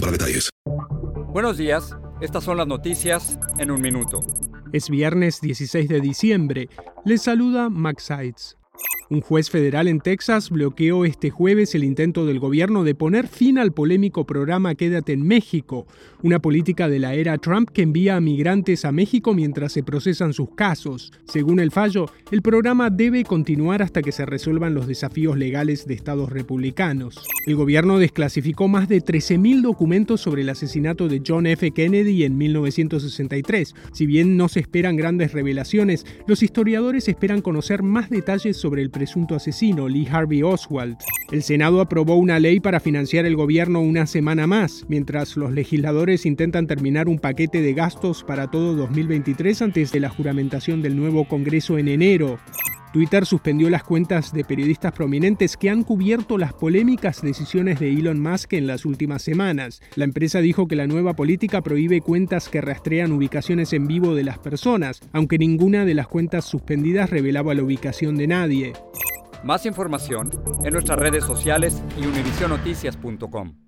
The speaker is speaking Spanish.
para detalles. Buenos días, estas son las noticias en un minuto. Es viernes 16 de diciembre. Les saluda Max Seitz. Un juez federal en Texas bloqueó este jueves el intento del gobierno de poner fin al polémico programa Quédate en México, una política de la era Trump que envía a migrantes a México mientras se procesan sus casos. Según el fallo, el programa debe continuar hasta que se resuelvan los desafíos legales de estados republicanos. El gobierno desclasificó más de 13.000 documentos sobre el asesinato de John F. Kennedy en 1963. Si bien no se esperan grandes revelaciones, los historiadores esperan conocer más detalles sobre el presunto asesino, Lee Harvey Oswald. El Senado aprobó una ley para financiar el gobierno una semana más, mientras los legisladores intentan terminar un paquete de gastos para todo 2023 antes de la juramentación del nuevo Congreso en enero. Twitter suspendió las cuentas de periodistas prominentes que han cubierto las polémicas decisiones de Elon Musk en las últimas semanas. La empresa dijo que la nueva política prohíbe cuentas que rastrean ubicaciones en vivo de las personas, aunque ninguna de las cuentas suspendidas revelaba la ubicación de nadie. Más información en nuestras redes sociales y univisionoticias.com.